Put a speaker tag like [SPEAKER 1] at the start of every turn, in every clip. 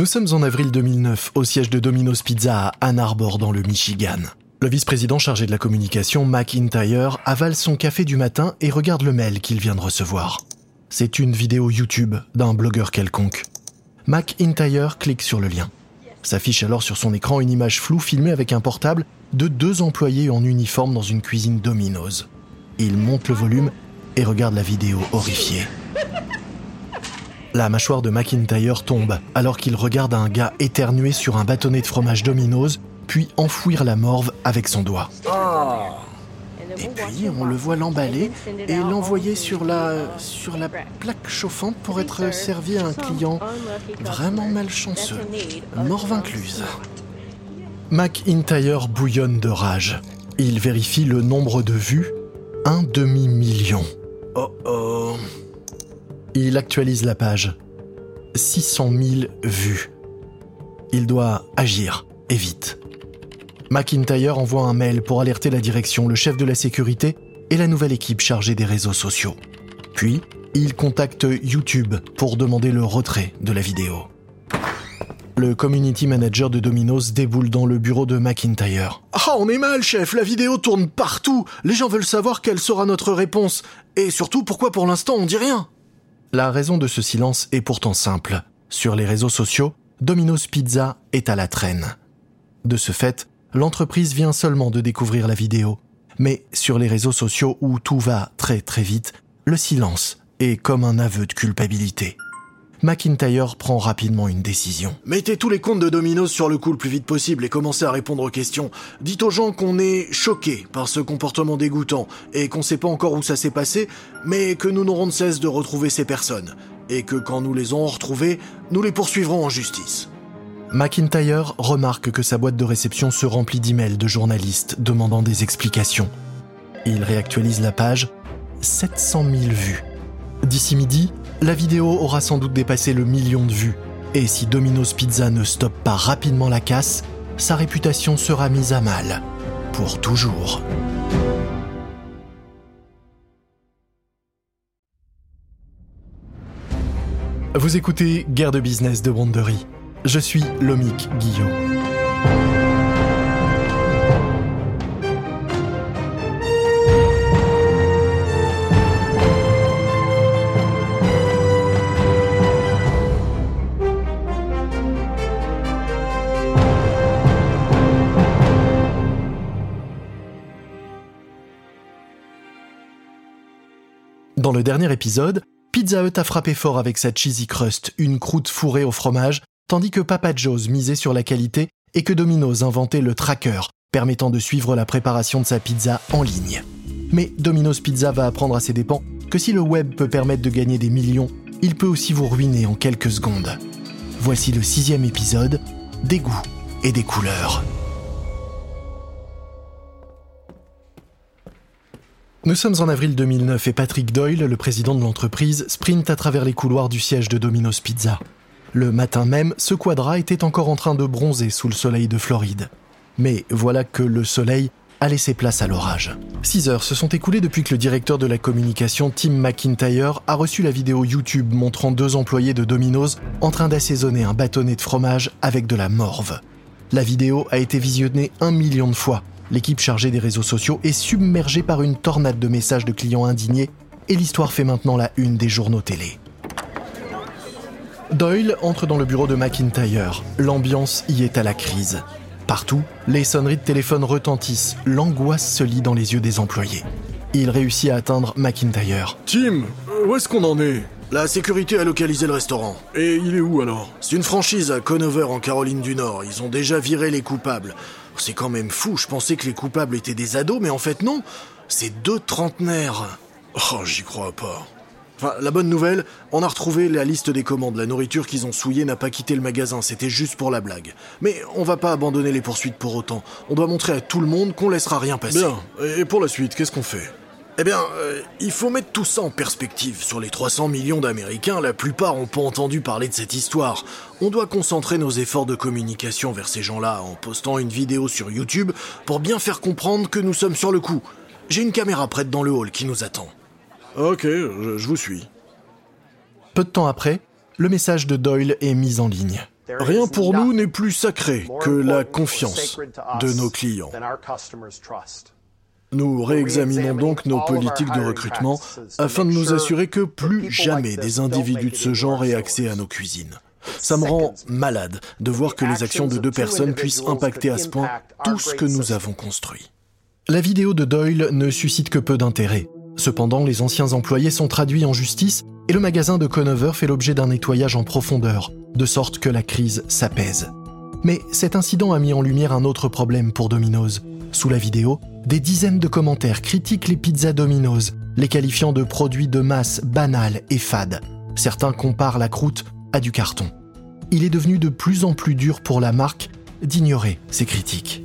[SPEAKER 1] Nous sommes en avril 2009 au siège de Domino's Pizza à Ann Arbor dans le Michigan. Le vice-président chargé de la communication, McIntyre, avale son café du matin et regarde le mail qu'il vient de recevoir. C'est une vidéo YouTube d'un blogueur quelconque. McIntyre clique sur le lien. S'affiche alors sur son écran une image floue filmée avec un portable de deux employés en uniforme dans une cuisine Domino's. Il monte le volume et regarde la vidéo horrifié. La mâchoire de McIntyre tombe alors qu'il regarde un gars éternuer sur un bâtonnet de fromage Domino's, puis enfouir la morve avec son doigt. Et puis on le voit l'emballer et l'envoyer sur la, sur la plaque chauffante pour être servi à un client vraiment malchanceux, morve incluse. McIntyre bouillonne de rage. Il vérifie le nombre de vues, un demi-million. Oh oh. Il actualise la page. 600 000 vues. Il doit agir, et vite. McIntyre envoie un mail pour alerter la direction, le chef de la sécurité et la nouvelle équipe chargée des réseaux sociaux. Puis, il contacte YouTube pour demander le retrait de la vidéo. Le community manager de Domino's déboule dans le bureau de McIntyre.
[SPEAKER 2] Ah, on est mal, chef, la vidéo tourne partout. Les gens veulent savoir quelle sera notre réponse. Et surtout, pourquoi pour l'instant on dit rien?
[SPEAKER 1] La raison de ce silence est pourtant simple. Sur les réseaux sociaux, Domino's Pizza est à la traîne. De ce fait, l'entreprise vient seulement de découvrir la vidéo. Mais sur les réseaux sociaux où tout va très très vite, le silence est comme un aveu de culpabilité. McIntyre prend rapidement une décision.
[SPEAKER 2] Mettez tous les comptes de Domino's sur le coup le plus vite possible et commencez à répondre aux questions. Dites aux gens qu'on est choqués par ce comportement dégoûtant et qu'on sait pas encore où ça s'est passé, mais que nous n'aurons de cesse de retrouver ces personnes. Et que quand nous les aurons retrouvées, nous les poursuivrons en justice.
[SPEAKER 1] McIntyre remarque que sa boîte de réception se remplit d'emails de journalistes demandant des explications. Il réactualise la page 700 000 vues. D'ici midi, la vidéo aura sans doute dépassé le million de vues. Et si Domino's Pizza ne stoppe pas rapidement la casse, sa réputation sera mise à mal. Pour toujours. Vous écoutez Guerre de business de Wandery. Je suis Lomic Guillaume. Dans le dernier épisode, Pizza Hut a frappé fort avec sa cheesy crust, une croûte fourrée au fromage, tandis que Papa Joe's misait sur la qualité et que Domino's inventait le tracker, permettant de suivre la préparation de sa pizza en ligne. Mais Domino's Pizza va apprendre à ses dépens que si le web peut permettre de gagner des millions, il peut aussi vous ruiner en quelques secondes. Voici le sixième épisode, des goûts et des couleurs. Nous sommes en avril 2009 et Patrick Doyle, le président de l'entreprise, sprint à travers les couloirs du siège de Domino's Pizza. Le matin même, ce quadra était encore en train de bronzer sous le soleil de Floride. Mais voilà que le soleil a laissé place à l'orage. Six heures se sont écoulées depuis que le directeur de la communication, Tim McIntyre, a reçu la vidéo YouTube montrant deux employés de Domino's en train d'assaisonner un bâtonnet de fromage avec de la morve. La vidéo a été visionnée un million de fois L'équipe chargée des réseaux sociaux est submergée par une tornade de messages de clients indignés et l'histoire fait maintenant la une des journaux télé. Doyle entre dans le bureau de McIntyre. L'ambiance y est à la crise. Partout, les sonneries de téléphone retentissent. L'angoisse se lit dans les yeux des employés. Il réussit à atteindre McIntyre.
[SPEAKER 2] Tim, où est-ce qu'on en est? La sécurité a localisé le restaurant. Et il est où alors C'est une franchise à Conover en Caroline du Nord. Ils ont déjà viré les coupables. C'est quand même fou, je pensais que les coupables étaient des ados, mais en fait non, c'est deux trentenaires. Oh, j'y crois pas. Enfin, la bonne nouvelle, on a retrouvé la liste des commandes. La nourriture qu'ils ont souillée n'a pas quitté le magasin, c'était juste pour la blague. Mais on va pas abandonner les poursuites pour autant. On doit montrer à tout le monde qu'on laissera rien passer.
[SPEAKER 3] Bien, et pour la suite, qu'est-ce qu'on fait?
[SPEAKER 2] Eh bien, euh, il faut mettre tout ça en perspective. Sur les 300 millions d'Américains, la plupart n'ont pas entendu parler de cette histoire. On doit concentrer nos efforts de communication vers ces gens-là en postant une vidéo sur YouTube pour bien faire comprendre que nous sommes sur le coup. J'ai une caméra prête dans le hall qui nous attend.
[SPEAKER 3] Ok, je, je vous suis.
[SPEAKER 1] Peu de temps après, le message de Doyle est mis en ligne.
[SPEAKER 2] Rien pour nous n'est plus sacré que la confiance de nos clients. Nous réexaminons donc nos politiques de recrutement afin de nous assurer que plus jamais des individus de ce genre aient accès à nos cuisines. Ça me rend malade de voir que les actions de deux personnes puissent impacter à ce point tout ce que nous avons construit.
[SPEAKER 1] La vidéo de Doyle ne suscite que peu d'intérêt. Cependant, les anciens employés sont traduits en justice et le magasin de Conover fait l'objet d'un nettoyage en profondeur, de sorte que la crise s'apaise. Mais cet incident a mis en lumière un autre problème pour Domino's. Sous la vidéo, des dizaines de commentaires critiquent les pizzas Domino's, les qualifiant de produits de masse banals et fades. Certains comparent la croûte à du carton. Il est devenu de plus en plus dur pour la marque d'ignorer ces critiques.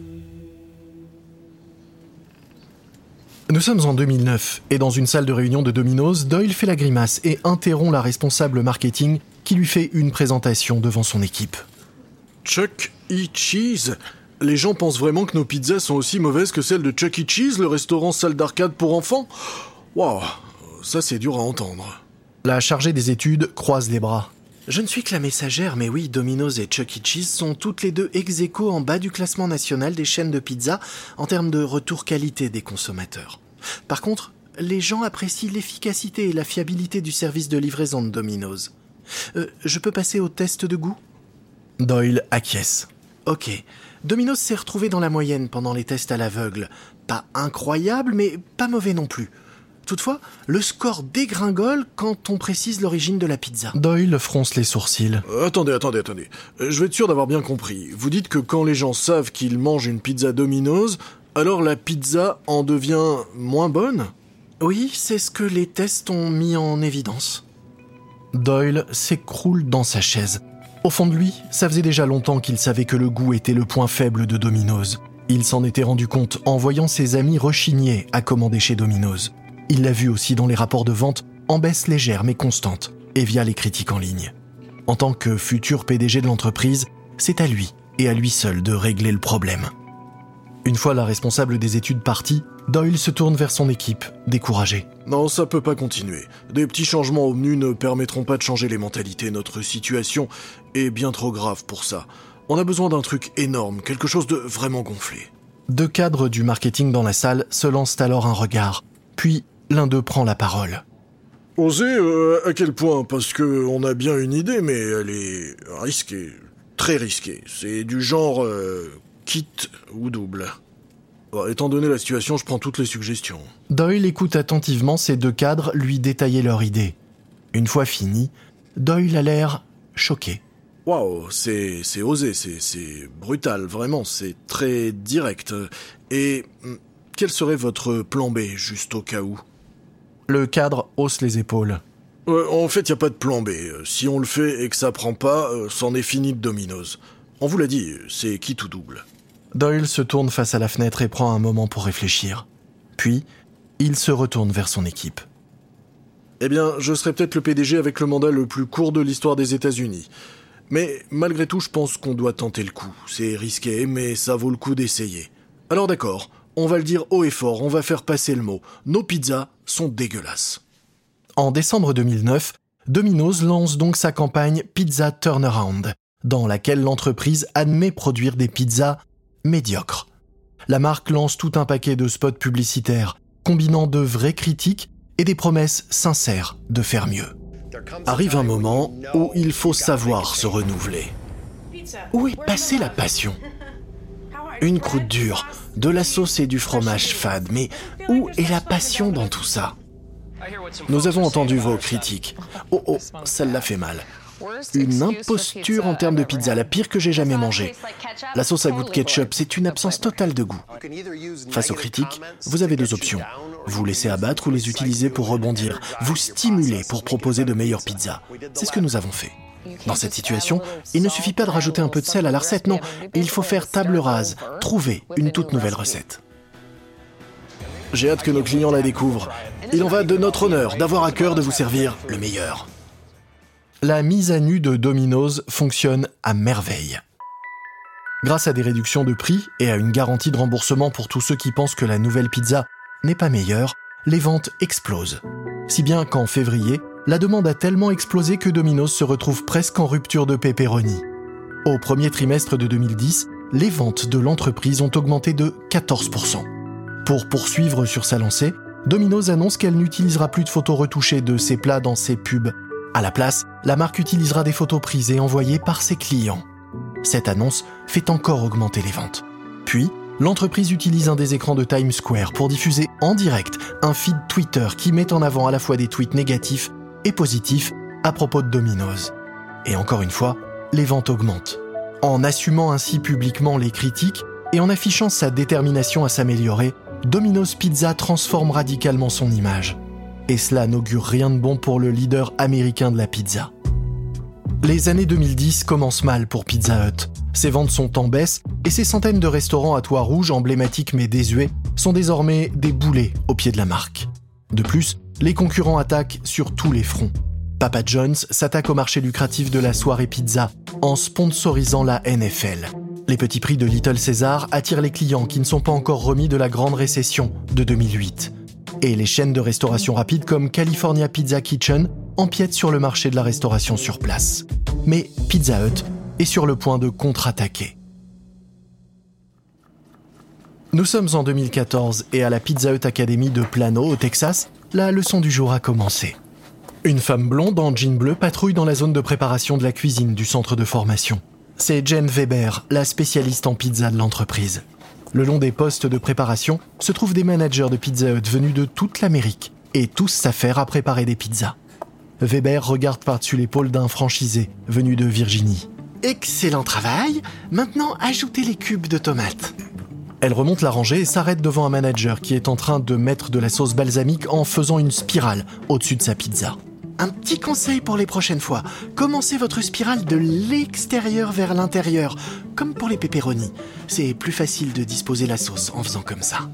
[SPEAKER 1] Nous sommes en 2009 et dans une salle de réunion de Domino's, Doyle fait la grimace et interrompt la responsable marketing qui lui fait une présentation devant son équipe.
[SPEAKER 2] Chuck E. Cheese Les gens pensent vraiment que nos pizzas sont aussi mauvaises que celles de Chuck E. Cheese, le restaurant salle d'arcade pour enfants Waouh, ça c'est dur à entendre.
[SPEAKER 1] La chargée des études croise les bras. Je ne suis que la messagère, mais oui, Domino's et Chuck E. Cheese sont toutes les deux ex aequo en bas du classement national des chaînes de pizza en termes de retour qualité des consommateurs. Par contre, les gens apprécient l'efficacité et la fiabilité du service de livraison de Domino's. Euh, je peux passer au test de goût? Doyle acquiesce. Ok. Domino's s'est retrouvé dans la moyenne pendant les tests à l'aveugle. Pas incroyable, mais pas mauvais non plus. Toutefois, le score dégringole quand on précise l'origine de la pizza. Doyle fronce les sourcils.
[SPEAKER 2] Euh, attendez, attendez, attendez. Euh, je vais être sûr d'avoir bien compris. Vous dites que quand les gens savent qu'ils mangent une pizza Domino's, alors la pizza en devient moins bonne?
[SPEAKER 1] Oui, c'est ce que les tests ont mis en évidence. Doyle s'écroule dans sa chaise. Au fond de lui, ça faisait déjà longtemps qu'il savait que le goût était le point faible de Domino's. Il s'en était rendu compte en voyant ses amis rechigner à commander chez Domino's. Il l'a vu aussi dans les rapports de vente en baisse légère mais constante et via les critiques en ligne. En tant que futur PDG de l'entreprise, c'est à lui et à lui seul de régler le problème. Une fois la responsable des études partie, Doyle se tourne vers son équipe, découragé.
[SPEAKER 2] Non, ça peut pas continuer. Des petits changements au menu ne permettront pas de changer les mentalités. Notre situation est bien trop grave pour ça. On a besoin d'un truc énorme, quelque chose de vraiment gonflé.
[SPEAKER 1] Deux cadres du marketing dans la salle se lancent alors un regard, puis l'un d'eux prend la parole.
[SPEAKER 2] Oser euh, À quel point? Parce que on a bien une idée, mais elle est risquée. Très risquée. C'est du genre euh, kit ou double. Bon, étant donné la situation, je prends toutes les suggestions.
[SPEAKER 1] Doyle écoute attentivement ces deux cadres lui détailler leur idée. Une fois fini, Doyle a l'air choqué.
[SPEAKER 2] Waouh, c'est c'est osé, c'est c'est brutal, vraiment, c'est très direct. Et hum, quel serait votre plan B, juste au cas où?
[SPEAKER 1] Le cadre hausse les épaules.
[SPEAKER 2] Euh, en fait, il a pas de plan B. Si on le fait et que ça prend pas, euh, c'en est fini de Domino's. On vous l'a dit, c'est qui tout double.
[SPEAKER 1] Doyle se tourne face à la fenêtre et prend un moment pour réfléchir. Puis, il se retourne vers son équipe.
[SPEAKER 2] Eh bien, je serai peut-être le PDG avec le mandat le plus court de l'histoire des États-Unis. Mais malgré tout, je pense qu'on doit tenter le coup. C'est risqué, mais ça vaut le coup d'essayer. Alors d'accord, on va le dire haut et fort, on va faire passer le mot. Nos pizzas sont dégueulasses.
[SPEAKER 1] En décembre 2009, Domino's lance donc sa campagne Pizza Turnaround, dans laquelle l'entreprise admet produire des pizzas médiocres. La marque lance tout un paquet de spots publicitaires, combinant de vraies critiques et des promesses sincères de faire mieux.
[SPEAKER 2] Arrive un moment où il faut savoir se renouveler.
[SPEAKER 1] Où est passée la passion? Une croûte dure, de la sauce et du fromage fade, mais où est la passion dans tout ça?
[SPEAKER 2] Nous avons entendu vos critiques. Oh oh, celle-là fait mal.
[SPEAKER 1] Une imposture en termes de pizza, la pire que j'ai jamais mangée. La sauce à goût de ketchup, c'est une absence totale de goût. Face aux critiques, vous avez deux options. Vous laissez abattre ou les utiliser pour rebondir. Vous stimulez pour proposer de meilleures pizzas. C'est ce que nous avons fait. Dans cette situation, il ne suffit pas de rajouter un peu de sel à la recette, non. Il faut faire table rase, trouver une toute nouvelle recette.
[SPEAKER 2] J'ai hâte que nos clients la découvrent. Il en va de notre honneur d'avoir à cœur de vous servir le meilleur.
[SPEAKER 1] La mise à nu de Domino's fonctionne à merveille. Grâce à des réductions de prix et à une garantie de remboursement pour tous ceux qui pensent que la nouvelle pizza n'est pas meilleure, les ventes explosent. Si bien qu'en février, la demande a tellement explosé que Domino's se retrouve presque en rupture de pepperoni. Au premier trimestre de 2010, les ventes de l'entreprise ont augmenté de 14%. Pour poursuivre sur sa lancée, Domino's annonce qu'elle n'utilisera plus de photos retouchées de ses plats dans ses pubs. À la place, la marque utilisera des photos prises et envoyées par ses clients. Cette annonce fait encore augmenter les ventes. Puis, l'entreprise utilise un des écrans de Times Square pour diffuser en direct un feed Twitter qui met en avant à la fois des tweets négatifs et positifs à propos de Domino's. Et encore une fois, les ventes augmentent. En assumant ainsi publiquement les critiques et en affichant sa détermination à s'améliorer, Domino's Pizza transforme radicalement son image. Et cela n'augure rien de bon pour le leader américain de la pizza. Les années 2010 commencent mal pour Pizza Hut. Ses ventes sont en baisse et ses centaines de restaurants à toit rouge emblématiques mais désuets sont désormais des boulets au pied de la marque. De plus, les concurrents attaquent sur tous les fronts. Papa John's s'attaque au marché lucratif de la soirée pizza en sponsorisant la NFL. Les petits prix de Little Caesar attirent les clients qui ne sont pas encore remis de la grande récession de 2008. Et les chaînes de restauration rapide comme California Pizza Kitchen empiètent sur le marché de la restauration sur place. Mais Pizza Hut est sur le point de contre-attaquer. Nous sommes en 2014 et à la Pizza Hut Academy de Plano, au Texas, la leçon du jour a commencé. Une femme blonde en jean bleu patrouille dans la zone de préparation de la cuisine du centre de formation. C'est Jen Weber, la spécialiste en pizza de l'entreprise. Le long des postes de préparation se trouvent des managers de Pizza Hut venus de toute l'Amérique et tous s'affairent à préparer des pizzas. Weber regarde par-dessus l'épaule d'un franchisé venu de Virginie.
[SPEAKER 4] Excellent travail. Maintenant, ajoutez les cubes de tomates.
[SPEAKER 1] Elle remonte la rangée et s'arrête devant un manager qui est en train de mettre de la sauce balsamique en faisant une spirale au-dessus de sa pizza.
[SPEAKER 4] Un petit conseil pour les prochaines fois. Commencez votre spirale de l'extérieur vers l'intérieur, comme pour les pepperonis. C'est plus facile de disposer la sauce en faisant comme ça.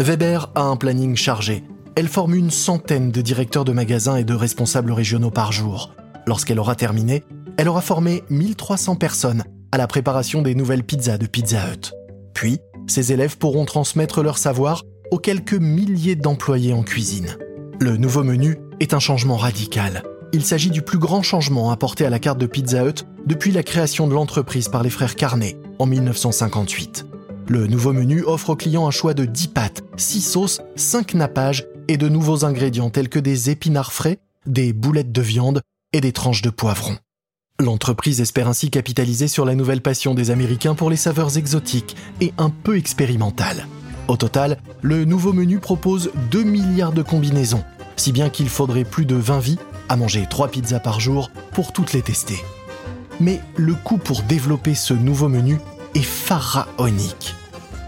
[SPEAKER 1] Weber a un planning chargé. Elle forme une centaine de directeurs de magasins et de responsables régionaux par jour. Lorsqu'elle aura terminé, elle aura formé 1300 personnes à la préparation des nouvelles pizzas de Pizza Hut. Puis, ses élèves pourront transmettre leur savoir aux quelques milliers d'employés en cuisine. Le nouveau menu est un changement radical. Il s'agit du plus grand changement apporté à la carte de Pizza Hut depuis la création de l'entreprise par les frères Carnet en 1958. Le nouveau menu offre aux clients un choix de 10 pâtes, 6 sauces, 5 nappages et de nouveaux ingrédients tels que des épinards frais, des boulettes de viande et des tranches de poivron. L'entreprise espère ainsi capitaliser sur la nouvelle passion des Américains pour les saveurs exotiques et un peu expérimentales. Au total, le nouveau menu propose 2 milliards de combinaisons, si bien qu'il faudrait plus de 20 vies à manger 3 pizzas par jour pour toutes les tester. Mais le coût pour développer ce nouveau menu est pharaonique.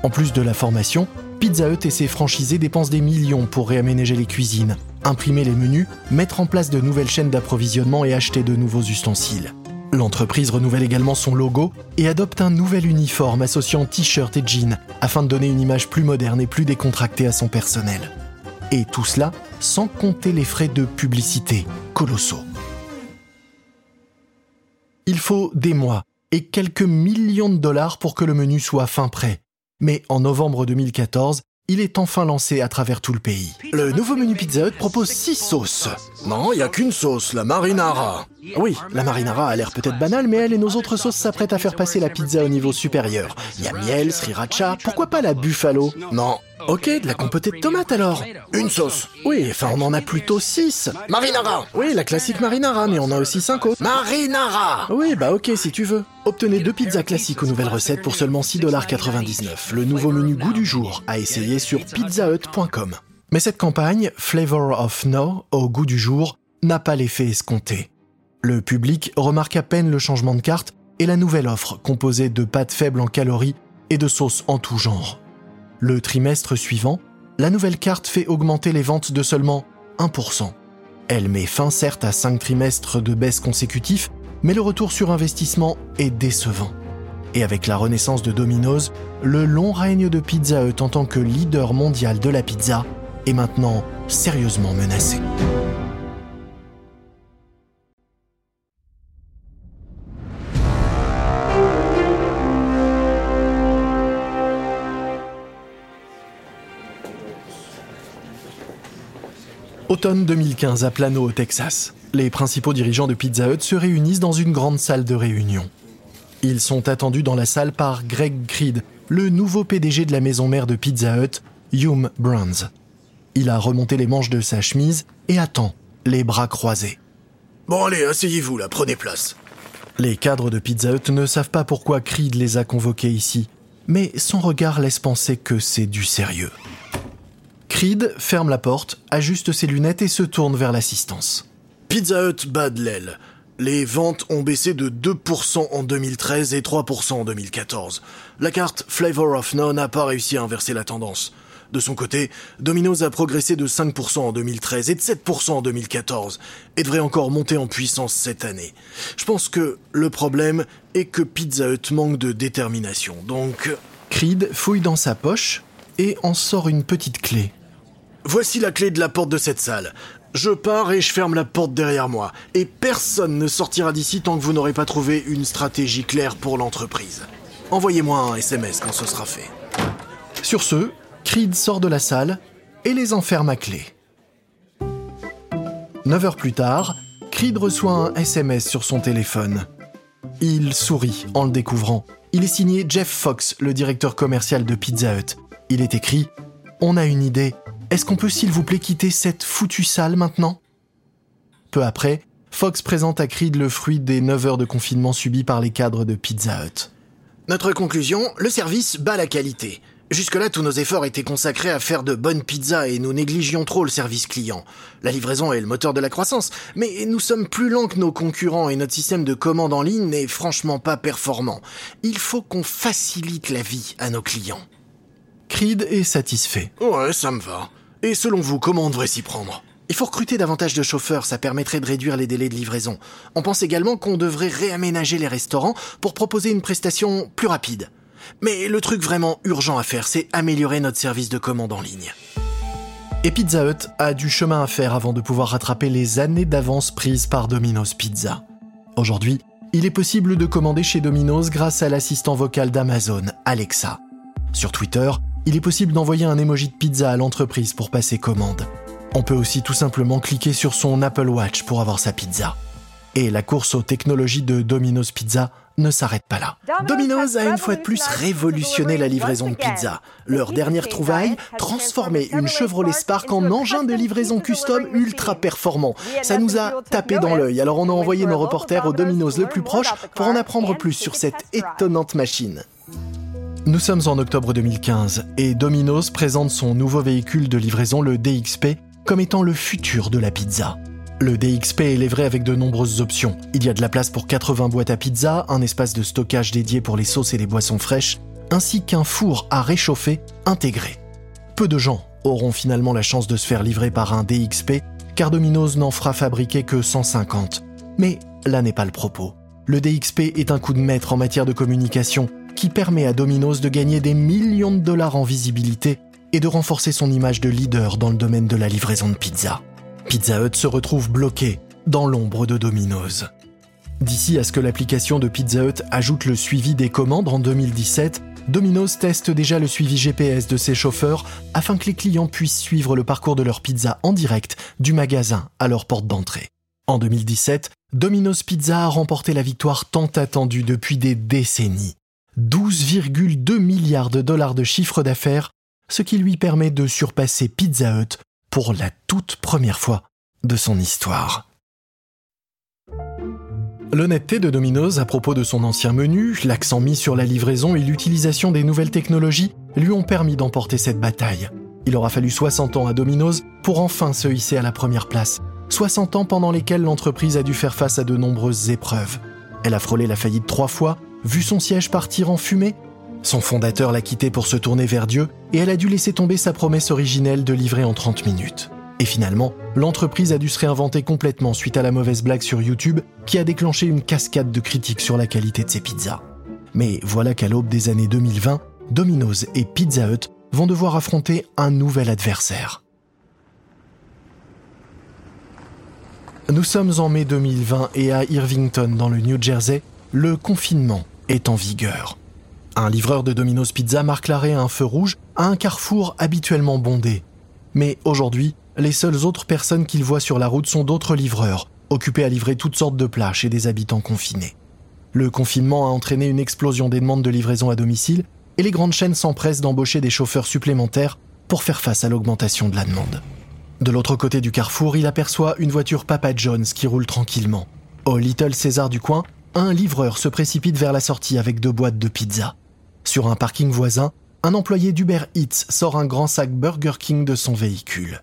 [SPEAKER 1] En plus de la formation, Pizza Hut et ses franchisés dépensent des millions pour réaménager les cuisines, imprimer les menus, mettre en place de nouvelles chaînes d'approvisionnement et acheter de nouveaux ustensiles. L'entreprise renouvelle également son logo et adopte un nouvel uniforme associant t-shirt et jeans afin de donner une image plus moderne et plus décontractée à son personnel. Et tout cela sans compter les frais de publicité colossaux. Il faut des mois et quelques millions de dollars pour que le menu soit fin prêt. Mais en novembre 2014, il est enfin lancé à travers tout le pays.
[SPEAKER 4] Le nouveau menu Pizza Hut propose 6 sauces.
[SPEAKER 2] Non, il n'y a qu'une sauce, la marinara.
[SPEAKER 4] Oui, la marinara a l'air peut-être banale, mais elle et nos autres sauces s'apprêtent à faire passer la pizza au niveau supérieur. Il y a miel, sriracha, pourquoi pas la buffalo?
[SPEAKER 2] Non.
[SPEAKER 4] Ok, de la compotée de tomates alors.
[SPEAKER 2] Une sauce.
[SPEAKER 4] Oui, enfin on en a plutôt 6.
[SPEAKER 2] Marinara.
[SPEAKER 4] Oui, la classique marinara, mais on a aussi 5 autres.
[SPEAKER 2] Marinara.
[SPEAKER 4] Oui, bah ok si tu veux. Obtenez deux pizzas classiques aux nouvelles recettes pour seulement 6,99$. Le nouveau menu goût du jour à essayer sur pizzahut.com.
[SPEAKER 1] Mais cette campagne, Flavor of No, au goût du jour, n'a pas l'effet escompté. Le public remarque à peine le changement de carte et la nouvelle offre composée de pâtes faibles en calories et de sauces en tout genre. Le trimestre suivant, la nouvelle carte fait augmenter les ventes de seulement 1%. Elle met fin certes à 5 trimestres de baisse consécutifs, mais le retour sur investissement est décevant. Et avec la renaissance de Domino's, le long règne de Pizza Hut en tant que leader mondial de la pizza est maintenant sérieusement menacé. Automne 2015 à Plano, au Texas. les principaux dirigeants de Pizza Hut se réunissent dans une grande salle de réunion. Ils sont attendus dans la salle par Greg Creed, le nouveau PDG de la maison mère de Pizza Hut, Hume Brands. Il a remonté les manches de sa chemise et attend, les bras croisés.
[SPEAKER 2] Bon allez, asseyez-vous là, prenez place.
[SPEAKER 1] Les cadres de Pizza Hut ne savent pas pourquoi Creed les a convoqués ici, mais son regard laisse penser que c'est du sérieux. Creed ferme la porte, ajuste ses lunettes et se tourne vers l'assistance.
[SPEAKER 2] Pizza Hut bat de l'aile. Les ventes ont baissé de 2% en 2013 et 3% en 2014. La carte Flavor of None n'a pas réussi à inverser la tendance. De son côté, Domino's a progressé de 5% en 2013 et de 7% en 2014 et devrait encore monter en puissance cette année. Je pense que le problème est que Pizza Hut manque de détermination. Donc,
[SPEAKER 1] Creed fouille dans sa poche et en sort une petite clé.
[SPEAKER 2] Voici la clé de la porte de cette salle. Je pars et je ferme la porte derrière moi. Et personne ne sortira d'ici tant que vous n'aurez pas trouvé une stratégie claire pour l'entreprise. Envoyez-moi un SMS quand ce sera fait.
[SPEAKER 1] Sur ce, Creed sort de la salle et les enferme à clé. Neuf heures plus tard, Creed reçoit un SMS sur son téléphone. Il sourit en le découvrant. Il est signé Jeff Fox, le directeur commercial de Pizza Hut. Il est écrit On a une idée. Est-ce qu'on peut s'il vous plaît quitter cette foutue salle maintenant? Peu après, Fox présente à Creed le fruit des 9 heures de confinement subies par les cadres de Pizza Hut.
[SPEAKER 2] Notre conclusion, le service bat la qualité. Jusque-là, tous nos efforts étaient consacrés à faire de bonnes pizzas et nous négligions trop le service client. La livraison est le moteur de la croissance, mais nous sommes plus lents que nos concurrents et notre système de commande en ligne n'est franchement pas performant. Il faut qu'on facilite la vie à nos clients.
[SPEAKER 1] Creed est satisfait.
[SPEAKER 2] Ouais, ça me va. Et selon vous, comment on devrait s'y prendre? Il faut recruter davantage de chauffeurs, ça permettrait de réduire les délais de livraison. On pense également qu'on devrait réaménager les restaurants pour proposer une prestation plus rapide. Mais le truc vraiment urgent à faire, c'est améliorer notre service de commande en ligne.
[SPEAKER 1] Et Pizza Hut a du chemin à faire avant de pouvoir rattraper les années d'avance prises par Domino's Pizza. Aujourd'hui, il est possible de commander chez Domino's grâce à l'assistant vocal d'Amazon, Alexa. Sur Twitter, il est possible d'envoyer un emoji de pizza à l'entreprise pour passer commande. On peut aussi tout simplement cliquer sur son Apple Watch pour avoir sa pizza. Et la course aux technologies de Domino's Pizza ne s'arrête pas là.
[SPEAKER 2] Domino's a une fois de plus révolutionné la livraison de pizza. Leur dernière trouvaille, transformer une Chevrolet Spark en engin de livraison custom ultra performant. Ça nous a tapé dans l'œil, alors on a envoyé nos reporters au Domino's le plus proche pour en apprendre plus sur cette étonnante machine.
[SPEAKER 1] Nous sommes en octobre 2015 et Domino's présente son nouveau véhicule de livraison, le DXP, comme étant le futur de la pizza. Le DXP est livré avec de nombreuses options. Il y a de la place pour 80 boîtes à pizza, un espace de stockage dédié pour les sauces et les boissons fraîches, ainsi qu'un four à réchauffer intégré. Peu de gens auront finalement la chance de se faire livrer par un DXP, car Domino's n'en fera fabriquer que 150. Mais là n'est pas le propos. Le DXP est un coup de maître en matière de communication qui permet à Domino's de gagner des millions de dollars en visibilité et de renforcer son image de leader dans le domaine de la livraison de pizza. Pizza Hut se retrouve bloqué dans l'ombre de Domino's. D'ici à ce que l'application de Pizza Hut ajoute le suivi des commandes en 2017, Domino's teste déjà le suivi GPS de ses chauffeurs afin que les clients puissent suivre le parcours de leur pizza en direct du magasin à leur porte d'entrée. En 2017, Domino's Pizza a remporté la victoire tant attendue depuis des décennies. 12,2 milliards de dollars de chiffre d'affaires, ce qui lui permet de surpasser Pizza Hut pour la toute première fois de son histoire. L'honnêteté de Domino's à propos de son ancien menu, l'accent mis sur la livraison et l'utilisation des nouvelles technologies lui ont permis d'emporter cette bataille. Il aura fallu 60 ans à Domino's pour enfin se hisser à la première place. 60 ans pendant lesquels l'entreprise a dû faire face à de nombreuses épreuves. Elle a frôlé la faillite trois fois vu son siège partir en fumée Son fondateur l'a quitté pour se tourner vers Dieu et elle a dû laisser tomber sa promesse originelle de livrer en 30 minutes. Et finalement, l'entreprise a dû se réinventer complètement suite à la mauvaise blague sur YouTube qui a déclenché une cascade de critiques sur la qualité de ses pizzas. Mais voilà qu'à l'aube des années 2020, Domino's et Pizza Hut vont devoir affronter un nouvel adversaire. Nous sommes en mai 2020 et à Irvington, dans le New Jersey, le confinement est en vigueur. Un livreur de Domino's Pizza marque l'arrêt à un feu rouge à un carrefour habituellement bondé. Mais aujourd'hui, les seules autres personnes qu'il voit sur la route sont d'autres livreurs, occupés à livrer toutes sortes de plats chez des habitants confinés. Le confinement a entraîné une explosion des demandes de livraison à domicile et les grandes chaînes s'empressent d'embaucher des chauffeurs supplémentaires pour faire face à l'augmentation de la demande. De l'autre côté du carrefour, il aperçoit une voiture Papa John's qui roule tranquillement. Au Little César du coin, un livreur se précipite vers la sortie avec deux boîtes de pizza. Sur un parking voisin, un employé d'Uber Eats sort un grand sac Burger King de son véhicule.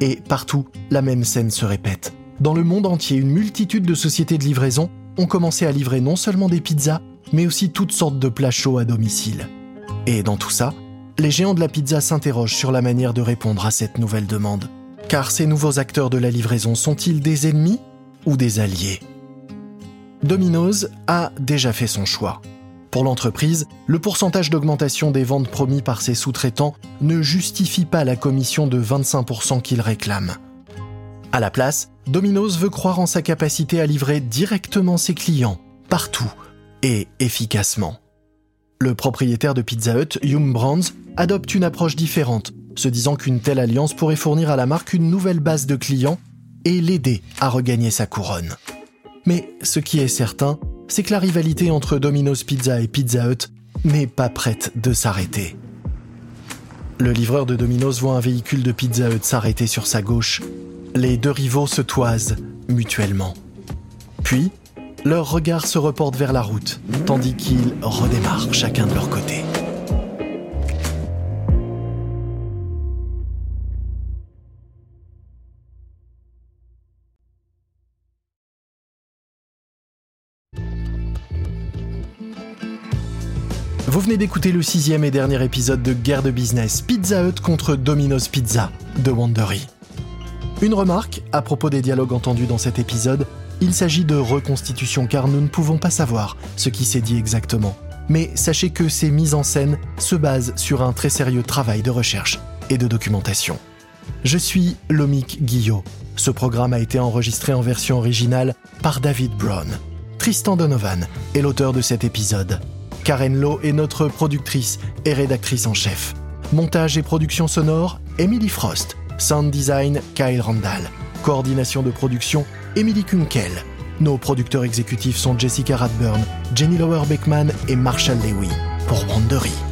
[SPEAKER 1] Et partout, la même scène se répète. Dans le monde entier, une multitude de sociétés de livraison ont commencé à livrer non seulement des pizzas, mais aussi toutes sortes de plats chauds à domicile. Et dans tout ça, les géants de la pizza s'interrogent sur la manière de répondre à cette nouvelle demande. Car ces nouveaux acteurs de la livraison sont-ils des ennemis ou des alliés? Domino's a déjà fait son choix. Pour l'entreprise, le pourcentage d'augmentation des ventes promis par ses sous-traitants ne justifie pas la commission de 25% qu'il réclame. À la place, Domino's veut croire en sa capacité à livrer directement ses clients, partout, et efficacement. Le propriétaire de Pizza Hut, Yum Brands, adopte une approche différente, se disant qu'une telle alliance pourrait fournir à la marque une nouvelle base de clients et l'aider à regagner sa couronne. Mais ce qui est certain, c'est que la rivalité entre Domino's Pizza et Pizza Hut n'est pas prête de s'arrêter. Le livreur de Domino's voit un véhicule de Pizza Hut s'arrêter sur sa gauche. Les deux rivaux se toisent mutuellement. Puis, leurs regards se reportent vers la route, tandis qu'ils redémarrent chacun de leur côté. Vous venez d'écouter le sixième et dernier épisode de Guerre de business Pizza Hut contre Domino's Pizza de Wandery. Une remarque à propos des dialogues entendus dans cet épisode, il s'agit de reconstitution car nous ne pouvons pas savoir ce qui s'est dit exactement. Mais sachez que ces mises en scène se basent sur un très sérieux travail de recherche et de documentation. Je suis Lomik Guillot. Ce programme a été enregistré en version originale par David Brown. Tristan Donovan est l'auteur de cet épisode. Karen Lowe est notre productrice et rédactrice en chef. Montage et production sonore, Emily Frost. Sound design, Kyle Randall. Coordination de production, Emily Kunkel. Nos producteurs exécutifs sont Jessica Radburn, Jenny Lower Beckman et Marshall Lewy pour Wandery.